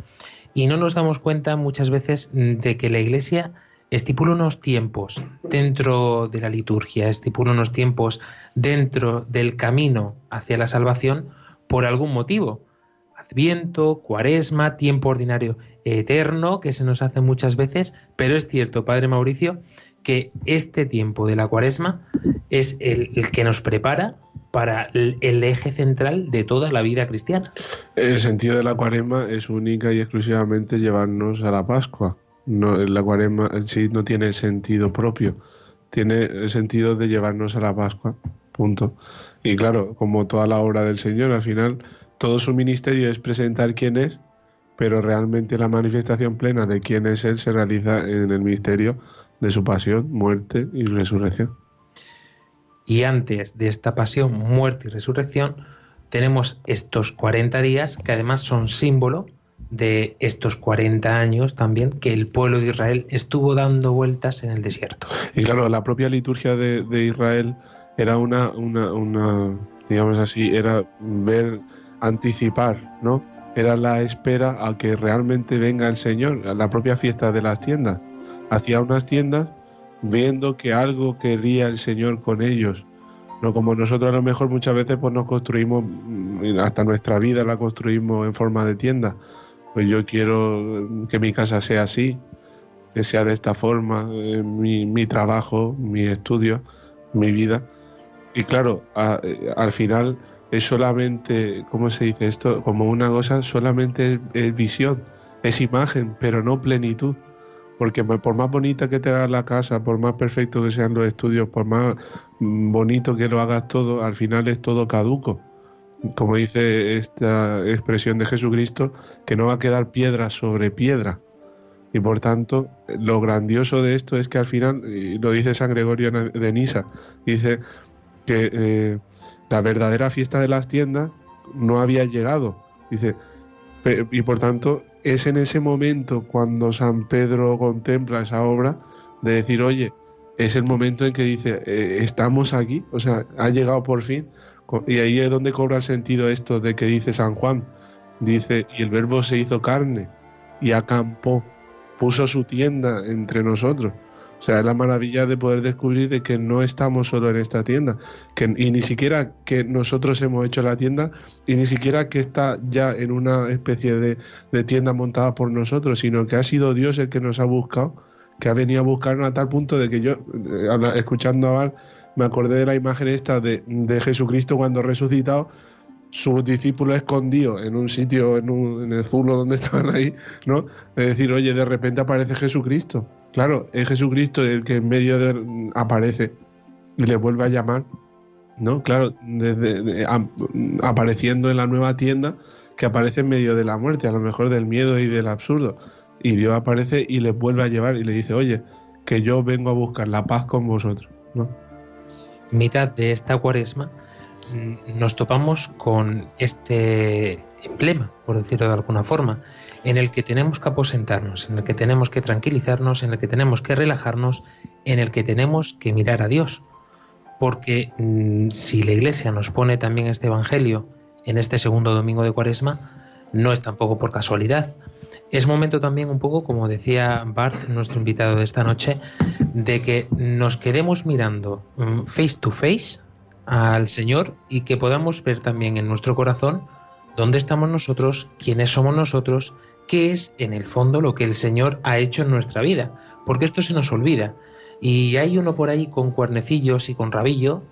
y no nos damos cuenta muchas veces de que la Iglesia estipula unos tiempos dentro de la liturgia, estipula unos tiempos dentro del camino hacia la salvación por algún motivo? Adviento, cuaresma, tiempo ordinario eterno, que se nos hace muchas veces, pero es cierto, Padre Mauricio, que este tiempo de la cuaresma es el, el que nos prepara para el, eje central de toda la vida cristiana. El sentido de la cuaresma es única y exclusivamente llevarnos a la Pascua. No, la cuaresma en sí no tiene sentido propio, tiene el sentido de llevarnos a la Pascua, punto. Y claro, como toda la obra del Señor, al final todo su ministerio es presentar quién es, pero realmente la manifestación plena de quién es Él se realiza en el misterio de su pasión, muerte y resurrección. Y antes de esta pasión, muerte y resurrección, tenemos estos 40 días que además son símbolo de estos 40 años también que el pueblo de Israel estuvo dando vueltas en el desierto. Y claro, la propia liturgia de, Israel era una, una, una, digamos así, era ver, anticipar, ¿no? Era la espera a que realmente venga el Señor, a la propia fiesta de las tiendas. Hacía unas tiendas viendo que algo quería el Señor con ellos. No como nosotros a lo mejor muchas veces pues nos construimos, mm, hasta nuestra vida la construimos en forma de tienda. Pues yo quiero que mi casa sea así, que sea de esta forma, eh, mi, mi trabajo, mi estudio, mi vida. Y claro, eh, al final es solamente, ¿cómo se dice esto? Como una cosa, solamente es visión, es imagen, pero no plenitud. Porque por más bonita que te hagas la casa, por más perfecto que sean los estudios, por más mm, bonito que lo hagas todo, al final es todo caduco. Como dice esta expresión de Jesucristo, que no va a quedar piedra sobre piedra. Y por tanto, lo grandioso de esto es que al final, y lo dice San Gregorio de Nisa, dice que eh, la verdadera fiesta de las tiendas no había llegado. Dice, y por tanto, es en ese momento cuando San Pedro contempla esa obra de decir, oye, es el momento en que dice, eh, estamos aquí, o sea, ha llegado por fin. Y ahí es donde cobra sentido esto de que dice San Juan. Dice, y el verbo se hizo carne y acampó, puso su tienda entre nosotros. O sea, es la maravilla de poder descubrir de que no estamos solo en esta tienda, que, y ni siquiera que nosotros hemos hecho la tienda, y ni siquiera que está ya en una especie de, de tienda montada por nosotros, sino que ha sido Dios el que nos ha buscado, que ha venido a buscarnos a tal punto de que yo, eh, escuchando a Val, me acordé de la imagen esta de, de Jesucristo cuando resucitado, sus discípulos escondidos en un sitio, en, un- en el zulo donde estaban ahí, ¿no? Es decir, oye, de repente aparece Jesucristo. Claro, es Jesucristo el que en medio de, aparece y le vuelve a llamar, ¿no? Claro, desde, apareciendo en la nueva tienda que aparece en medio de la muerte, a lo mejor del miedo y del absurdo. Y Dios aparece y les vuelve a llevar y le dice, oye, que yo vengo a buscar la paz con vosotros, ¿no? En mitad de esta cuaresma mm, nos topamos con este emblema, por decirlo de alguna forma, en el que tenemos que aposentarnos, en el que tenemos que tranquilizarnos, en el que tenemos que relajarnos, en el que tenemos que mirar a Dios. Porque mm, si la Iglesia nos pone también este Evangelio en este segundo domingo de cuaresma, no es tampoco por casualidad. Es momento también un poco, como decía Bart, nuestro invitado de esta noche, de que nos quedemos mirando mm, face to face al Señor y que podamos ver también en nuestro corazón dónde estamos nosotros, quiénes somos nosotros, qué es en el fondo lo que el Señor ha hecho en nuestra vida, porque esto se nos olvida. Y hay uno por ahí con cuernecillos y con rabillo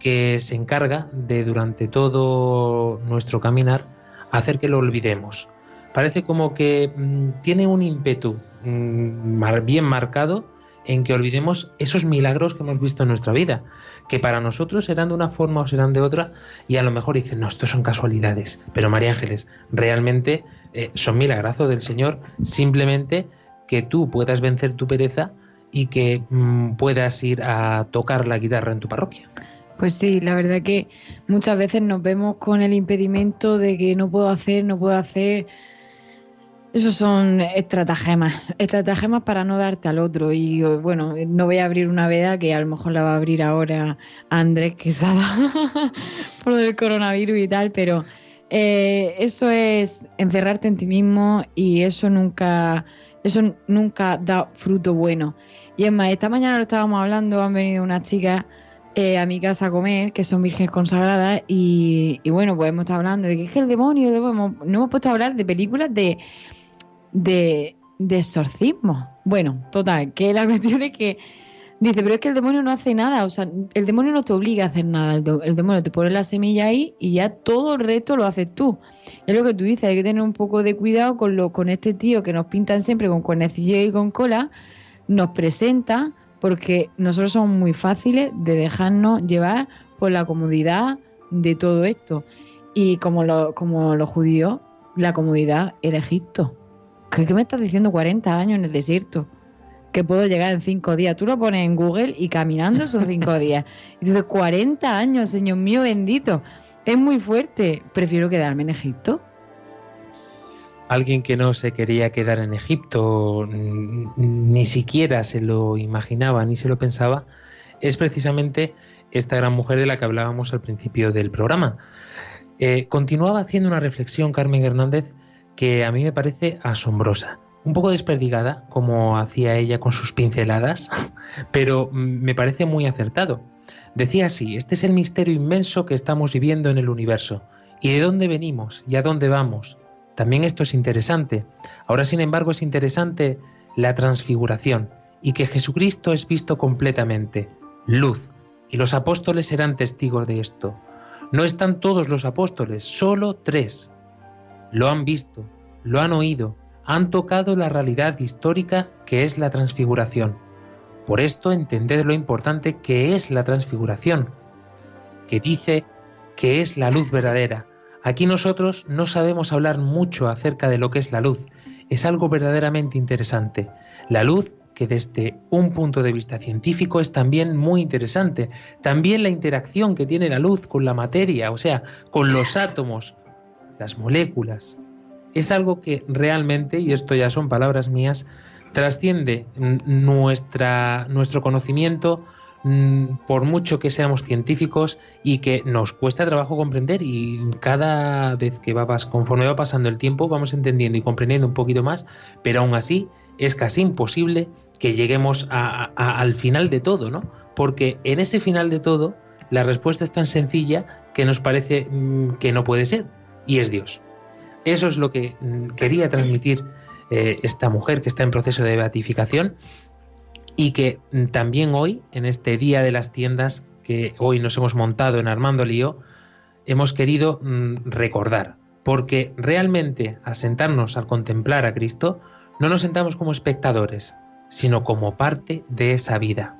que se encarga de durante todo nuestro caminar hacer que lo olvidemos. Parece como que mm, tiene un ímpetu mm, bien marcado en que olvidemos esos milagros que hemos visto en nuestra vida, que para nosotros serán de una forma o serán de otra, y a lo mejor dicen, no, esto son casualidades. Pero María Ángeles, realmente eh, son milagrazos del Señor, simplemente que tú puedas vencer tu pereza y que mm, puedas ir a tocar la guitarra en tu parroquia. Pues sí, la verdad que muchas veces nos vemos con el impedimento de que no puedo hacer, no puedo hacer. Esos son estratagemas, estratagemas para no darte al otro. Y eh, bueno, no voy a abrir una veda que a lo mejor la va a abrir ahora Andrés Quesada por lo del coronavirus y tal, pero eh, eso es encerrarte en ti mismo y eso nunca, eso nunca da fruto bueno. Y es más, esta mañana lo estábamos hablando, han venido unas chicas eh, a mi casa a comer, que son vírgenes consagradas, y, bueno, pues hemos estado hablando de que es que el demonio, el demonio, no hemos puesto a hablar de películas de, de, de exorcismo. Bueno, total, que la cuestión es que dice, pero es que el demonio no hace nada, o sea, el demonio no te obliga a hacer nada, el, demonio te pone la semilla ahí y ya todo el resto lo haces tú. Es lo que tú dices, hay que tener un poco de cuidado con, lo, con este tío que nos pintan siempre con cuernecillo y con cola, nos presenta porque nosotros somos muy fáciles de dejarnos llevar por la comodidad de todo esto. Y como, lo- como los judíos, la comodidad era Egipto. ¿Qué, qué me estás diciendo 40 años en el desierto? Que puedo llegar en 5 días. Tú lo pones en Google y caminando son 5 días. Y tú dices, 40 años, Señor mío bendito. Es muy fuerte. Prefiero quedarme en Egipto. Alguien que no se quería quedar en Egipto, n- ni siquiera se lo imaginaba ni se lo pensaba, es precisamente esta gran mujer de la que hablábamos al principio del programa. Eh, continuaba haciendo una reflexión Carmen Hernández que a mí me parece asombrosa, un poco desperdigada, como hacía ella con sus pinceladas, pero mm, me parece muy acertado. Decía así, este es el misterio inmenso que estamos viviendo en el universo. ¿Y de dónde venimos? ¿Y a dónde vamos? También esto es interesante. Ahora, sin embargo, es interesante la transfiguración y que Jesucristo es visto completamente, luz, y los apóstoles serán testigos de esto. No están todos los apóstoles, solo tres. Lo han visto, lo han oído, han tocado la realidad histórica que es la transfiguración. Por esto entended lo importante que es la transfiguración, que dice que es la luz verdadera. Aquí nosotros no sabemos hablar mucho acerca de lo que es la luz. Es algo verdaderamente interesante. La luz que desde un punto de vista científico es también muy interesante. También la interacción que tiene la luz con la materia, o sea, con los átomos, las moléculas. Es algo que realmente, y esto ya son palabras mías, trasciende nuestra, nuestro conocimiento por mucho que seamos científicos y que nos cuesta trabajo comprender y cada vez que va conforme va pasando el tiempo vamos entendiendo y comprendiendo un poquito más, pero aún así es casi imposible que lleguemos a- al final de todo, ¿no? Porque en ese final de todo la respuesta es tan sencilla que nos parece mm, que no puede ser y es Dios. Eso es lo que mm, quería transmitir eh, esta mujer que está en proceso de beatificación y que mm, también hoy, en este Día de las Tiendas, que hoy nos hemos montado en Armando Lío, hemos querido mm, recordar, porque realmente al sentarnos al contemplar a Cristo, no nos sentamos como espectadores, sino como parte de esa vida.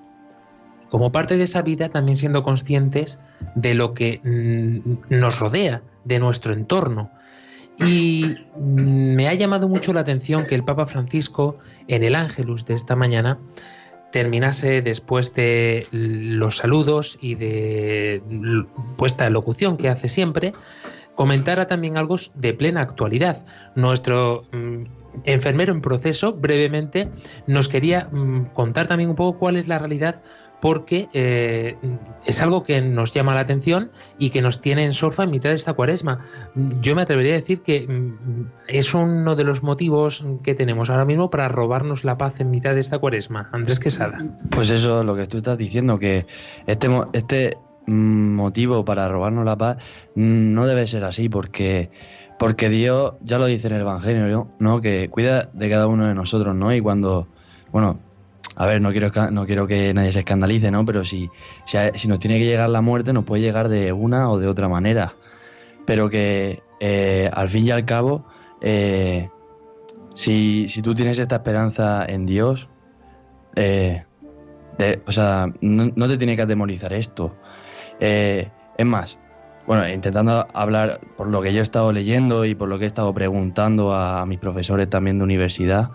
Como parte de esa vida también siendo conscientes de lo que nos rodea, de nuestro entorno. Y me ha llamado mucho la atención que el Papa Francisco, en el Ángelus de esta mañana, terminase después de los saludos y de puesta locución que hace siempre, comentara también algo de plena actualidad. Nuestro mm, enfermero en proceso, brevemente, nos quería mm, contar también un poco cuál es la realidad porque eh, es algo que nos llama la atención y que nos tiene en sorfa en mitad de esta cuaresma. Yo me atrevería a decir que mm, es uno de los motivos que tenemos ahora mismo para robarnos la paz en mitad de esta cuaresma. Andrés Quesada. Pues eso, lo que tú estás diciendo, que este, este mm, motivo para robarnos la paz mm, no debe ser así, porque, porque Dios ya lo dice en el Evangelio. ¿no? Que cuida de cada uno de nosotros, ¿no? Y cuando, bueno, a ver, no quiero, no quiero que nadie se escandalice, ¿no? Pero si, si, nos tiene que llegar la muerte, nos puede llegar de una o de otra manera. Pero que eh, al fin y al cabo, eh, si, si tú tienes esta esperanza en Dios, eh, o sea, no, te tiene que atemorizar esto. Es más, bueno, intentando hablar por lo que yo he estado leyendo y por lo que he estado preguntando a, mis profesores también de universidad,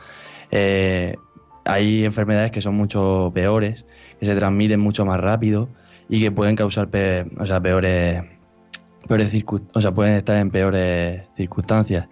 hay enfermedades que son mucho peores, que se transmiten mucho más rápido y que pueden causar pe- o sea, peores, peores o sea, pueden estar en peores circunstancias.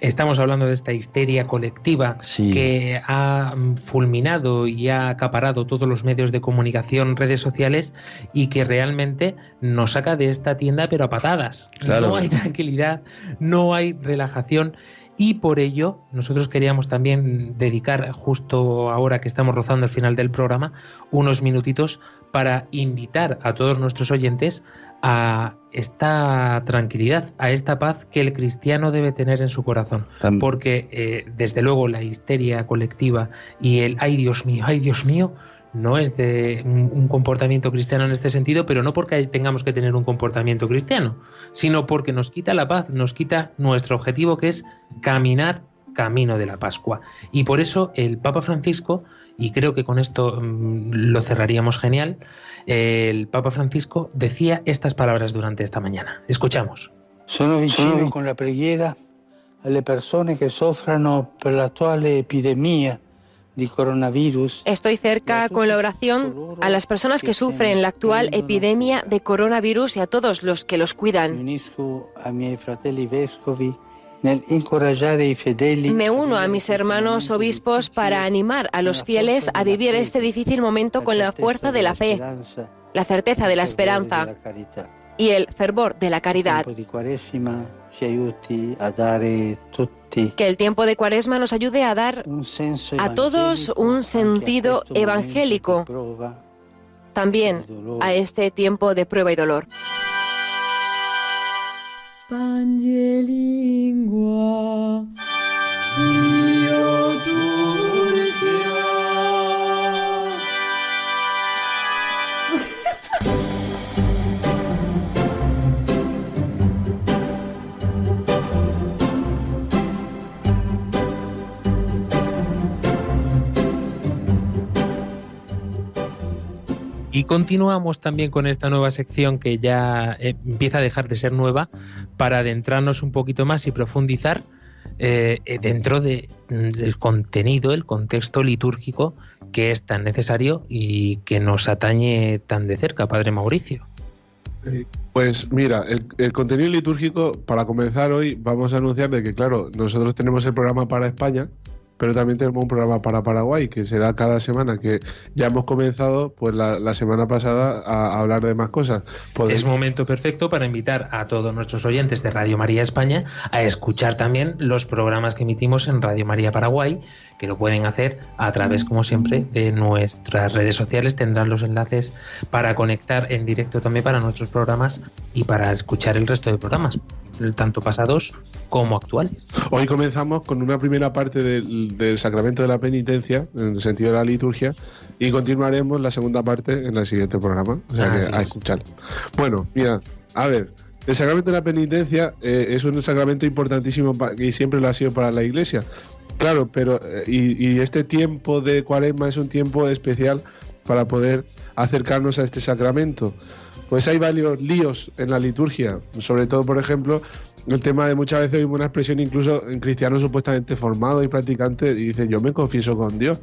Estamos hablando de esta histeria colectiva que ha fulminado y ha acaparado todos los medios de comunicación, redes sociales y que realmente nos saca de esta tienda pero a patadas. Claro. No hay tranquilidad, no hay relajación y por ello nosotros queríamos también dedicar justo ahora que estamos rozando el final del programa unos minutitos para invitar a todos nuestros oyentes a esta tranquilidad, a esta paz que el cristiano debe tener en su corazón. Porque eh, desde luego la histeria colectiva y el ay Dios mío, ay Dios mío, no es de un, comportamiento cristiano en este sentido, pero no porque tengamos que tener un comportamiento cristiano, sino porque nos quita la paz, nos quita nuestro objetivo que es caminar camino de la Pascua. Y por eso el Papa Francisco, y creo que con esto mm, lo cerraríamos genial, el Papa Francisco decía estas palabras durante esta mañana. Escuchamos. Sono vicino con la preghiera alle persone che soffrono per l'attuale epidemia. Estoy cerca con la oración a las personas que sufren la actual epidemia de coronavirus y a todos los que los cuidan. Me uno a mis hermanos obispos para animar a los fieles a vivir este difícil momento con la fuerza de la fe, la certeza de la esperanza y el fervor de la caridad. Que el tiempo de Cuaresma nos ayude a dar un senso a todos un sentido evangélico también a este tiempo de prueba y dolor. Pangelingua Y continuamos también con esta nueva sección que ya eh, empieza a dejar de ser nueva para adentrarnos un poquito más y profundizar eh, eh, dentro de, mm, del contenido, el contexto litúrgico que es tan necesario y que nos atañe tan de cerca, Padre Mauricio. Pues mira, el, el contenido litúrgico, para comenzar hoy, vamos a anunciar de que, claro, nosotros tenemos el programa para España, pero también tenemos un programa para Paraguay que se da cada semana, que ya hemos comenzado pues la, semana pasada a, hablar de más cosas. Es momento perfecto para invitar a todos nuestros oyentes de Radio María España a escuchar también los programas que emitimos en Radio María Paraguay, que lo pueden hacer a través, como siempre, de nuestras redes sociales. Tendrán los enlaces para conectar en directo también para nuestros programas y para escuchar el resto de programas. Tanto pasados como actuales. Hoy comenzamos con una primera parte del, del sacramento de la penitencia, en el sentido de la liturgia, y continuaremos la segunda parte en el siguiente programa. O sea Así que a es. escuchar. Bueno, mira, a ver, el sacramento de la penitencia eh, es un sacramento importantísimo y siempre lo ha sido para la Iglesia. Claro, pero eh, y, y este tiempo de cuaresma es un tiempo especial para poder acercarnos a este sacramento. Pues hay varios líos en la liturgia, sobre todo, por ejemplo, el tema de muchas veces oímos una expresión incluso en cristianos supuestamente formados y practicantes y dicen yo me confieso con Dios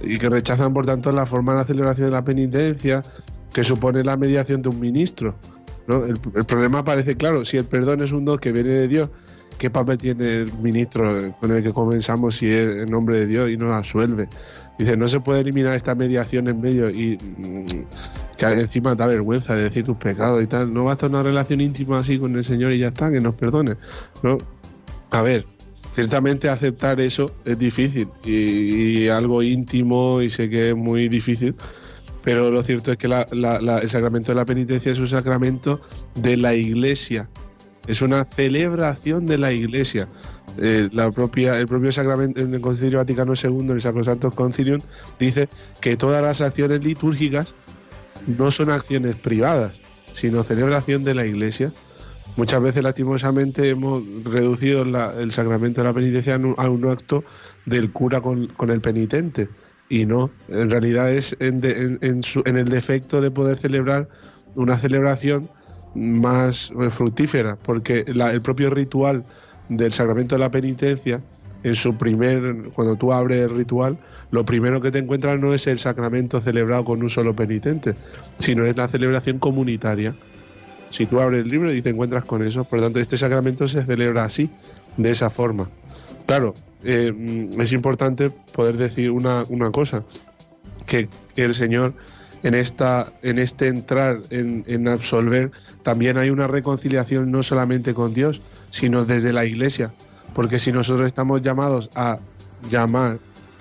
y que rechazan por tanto la forma de la celebración de la penitencia que supone la mediación de un ministro. ¿no? El, el problema parece claro, si el perdón es un don que viene de Dios, ¿qué papel tiene el ministro con el que comenzamos si es en nombre de Dios y nos absuelve? Dice, no se puede eliminar esta mediación en medio y mm, que encima da vergüenza de decir tus pecados y tal. No basta una relación íntima así con el Señor y ya está, que nos perdone. ¿no? A ver, ciertamente aceptar eso es difícil y, algo íntimo y sé que es muy difícil, pero lo cierto es que la- el sacramento de la penitencia es un sacramento de la Iglesia, es una celebración de la Iglesia. Eh, la propia, el propio sacramento en el Concilio Vaticano II, en el Sacrosanto Concilium, dice que todas las acciones litúrgicas no son acciones privadas, sino celebración de la Iglesia. Muchas veces, lastimosamente, hemos reducido la- el sacramento de la penitencia a un, acto del cura con, con el penitente. Y no, en realidad es en, de- en- en su- en el defecto de poder celebrar una celebración más eh, fructífera, porque la- el propio ritual del sacramento de la penitencia, en su primer, cuando tú abres el ritual, lo primero que te encuentras no es el sacramento celebrado con un solo penitente, sino es la celebración comunitaria. Si tú abres el libro y te encuentras con eso, por lo tanto, este sacramento se celebra así, de esa forma. Claro, eh, es importante poder decir una, una cosa, que el Señor en esta en este entrar en, en absolver también hay una reconciliación no solamente con Dios sino desde la Iglesia. Porque si nosotros estamos llamados a llamar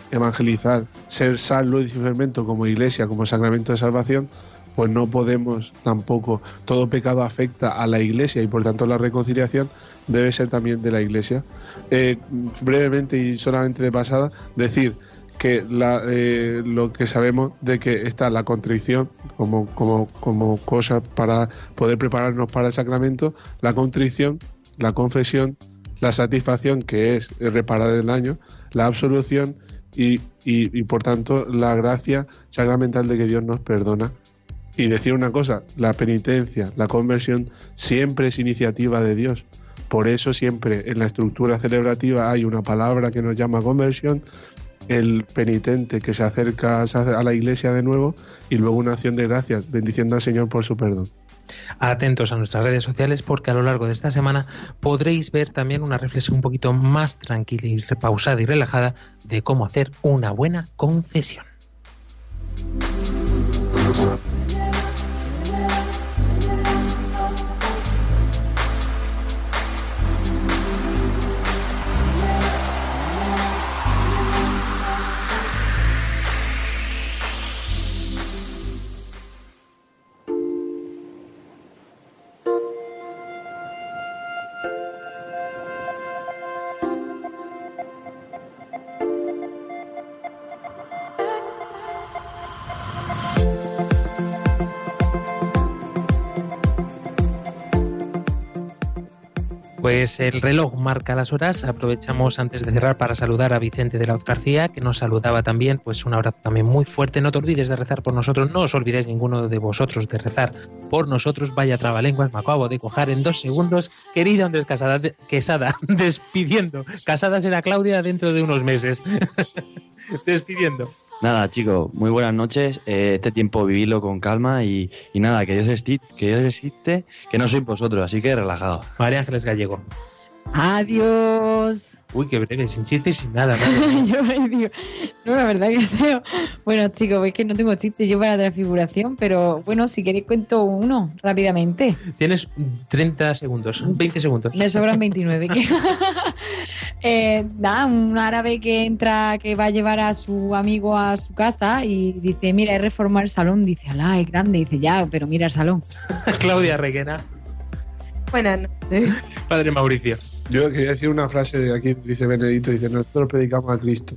evangelizar ser sal luz y fermento como Iglesia como sacramento de salvación pues no podemos tampoco. Todo pecado afecta a la Iglesia y por tanto la reconciliación debe ser también de la Iglesia. Eh, brevemente y solamente de pasada decir que la, eh, lo que sabemos de que está la contrición como, como, como cosa para poder prepararnos para el sacramento, la contrición, la confesión, la satisfacción que es reparar el daño, la absolución y, y, y por tanto la gracia sacramental de que Dios nos perdona. Y decir una cosa, la penitencia, la conversión siempre es iniciativa de Dios. Por eso siempre en la estructura celebrativa hay una palabra que nos llama conversión, el penitente que se acerca a la iglesia de nuevo y luego una acción de gracias, bendiciendo al Señor por su perdón. Atentos a nuestras redes sociales porque a lo largo de esta semana podréis ver también una reflexión un poquito más tranquila y repausada y relajada de cómo hacer una buena confesión. El reloj marca las horas. Aprovechamos antes de cerrar para saludar a Vicente de la García, que nos saludaba también. Pues un abrazo también muy fuerte. No te olvides de rezar por nosotros. No os olvidéis ninguno de vosotros de rezar por nosotros. Vaya trabalenguas, me acabo de cojar en dos segundos. Querida Andrés Quesada, despidiendo. Casada será Claudia dentro de unos meses. despidiendo. Nada, chicos, muy buenas noches. Eh, este tiempo vividlo con calma y, y nada, que Dios, existe, que Dios existe, que no sois vosotros, así que relajado. María Ángeles Gallego. Adiós. Uy, qué breve, sin chiste y sin nada. yo me digo, no, la verdad que feo. Bueno, chicos, es que no tengo chiste yo para la transfiguración, pero bueno, si queréis cuento uno rápidamente. Tienes 30 segundos, 20 segundos. Me sobran 29. Eh, nada, un árabe que entra, que va a llevar a su amigo a su casa y dice, mira, he reformado el salón. Dice, alá, es grande. Dice, ya, pero mira el salón. Claudia Reguera. Buenas noches. Padre Mauricio. Yo quería decir una frase de aquí, dice Benedito, dice, nosotros predicamos a Cristo,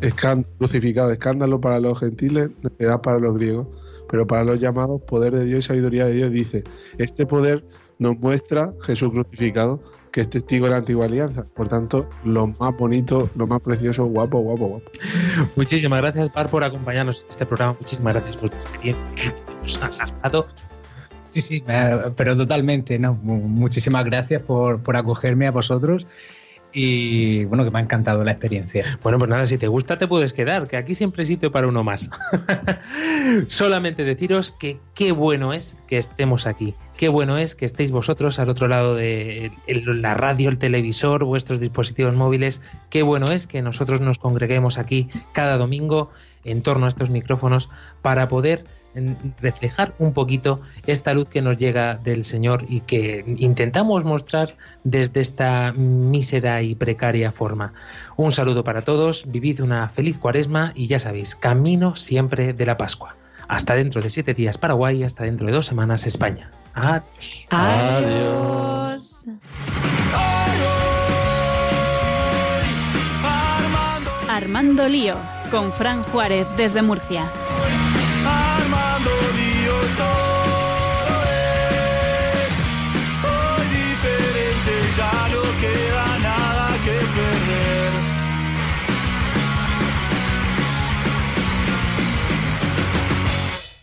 escándalo, crucificado, escándalo para los gentiles, necedad para los griegos, pero para los llamados, poder de Dios y sabiduría de Dios, dice, este poder nos muestra Jesús crucificado, que es testigo de la antigua alianza, por tanto, lo más bonito, lo más precioso, guapo, guapo, guapo. Muchísimas gracias, Par, por acompañarnos en este programa. Muchísimas gracias por tu experiencia. Nos has hablado. Sí, sí, eh, pero totalmente, ¿no? Mu- Muchísimas gracias por, por acogerme a vosotros y bueno, que me ha encantado la experiencia. Bueno, pues nada, si te gusta te puedes quedar, que aquí siempre hay sitio para uno más. Solamente deciros que qué bueno es que estemos aquí, qué bueno es que estéis vosotros al otro lado de la radio, el televisor, vuestros dispositivos móviles, qué bueno es que nosotros nos congreguemos aquí cada domingo en torno a estos micrófonos para poder en- reflejar un poquito esta luz que nos llega del Señor y que intentamos mostrar desde esta mísera y precaria forma. Un saludo para todos, vivid una feliz cuaresma y ya sabéis, camino siempre de la Pascua. Hasta dentro de siete días Paraguay, hasta dentro de dos semanas España. Adiós. Adiós. Armando Lío, con Fran Juárez desde Murcia.